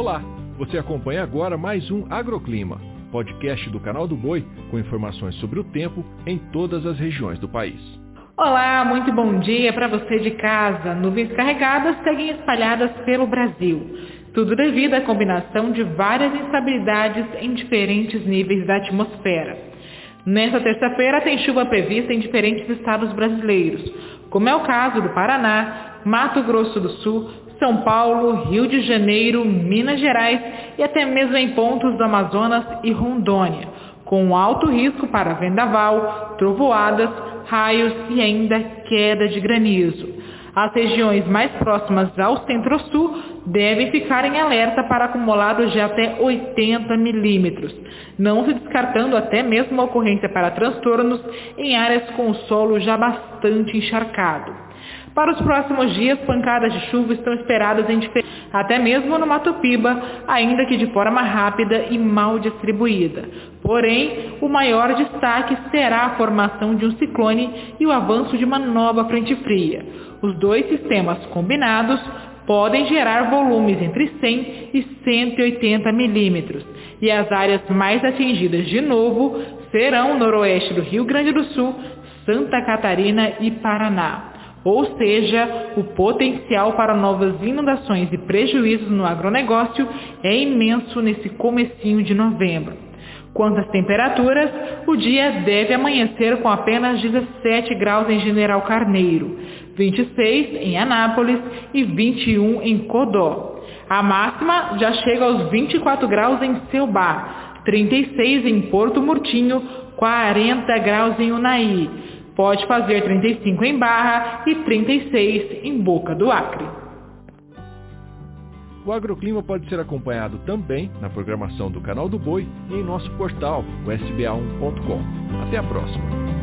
Olá, você acompanha agora mais um Agroclima, podcast do canal do Boi com informações sobre o tempo em todas as regiões do país. Olá, muito bom dia para você de casa. Nuvens carregadas seguem espalhadas pelo Brasil. Tudo devido à combinação de várias instabilidades em diferentes níveis da atmosfera. Nesta terça-feira tem chuva prevista em diferentes estados brasileiros, como é o caso do Paraná, Mato Grosso do Sul, São Paulo, Rio de Janeiro, Minas Gerais e até mesmo em pontos do Amazonas e Rondônia, com alto risco para vendaval, trovoadas, raios e ainda queda de granizo. As regiões mais próximas ao centro-sul devem ficar em alerta para acumulados de até 80 milímetros, não se descartando até mesmo a ocorrência para transtornos em áreas com o solo já bastante encharcado. Para os próximos dias, pancadas de chuva estão esperadas em até mesmo no Mato Piba, ainda que de forma rápida e mal distribuída. Porém, o maior destaque será a formação de um ciclone e o avanço de uma nova frente fria. Os dois sistemas combinados podem gerar volumes entre 100 e 180 milímetros, e as áreas mais atingidas de novo serão o noroeste do Rio Grande do Sul, Santa Catarina e Paraná. Ou seja, o potencial para novas inundações e prejuízos no agronegócio é imenso nesse comecinho de novembro. Quanto às temperaturas, o dia deve amanhecer com apenas 17 graus em General Carneiro, 26 em Anápolis e 21 em Codó. A máxima já chega aos 24 graus em Seubá, 36 em Porto Murtinho, 40 graus em Unai, Pode fazer 35 em Barra e 36 em Boca do Acre. O agroclima pode ser acompanhado também na programação do Canal do Boi e em nosso portal, o sba1.com. Até a próxima!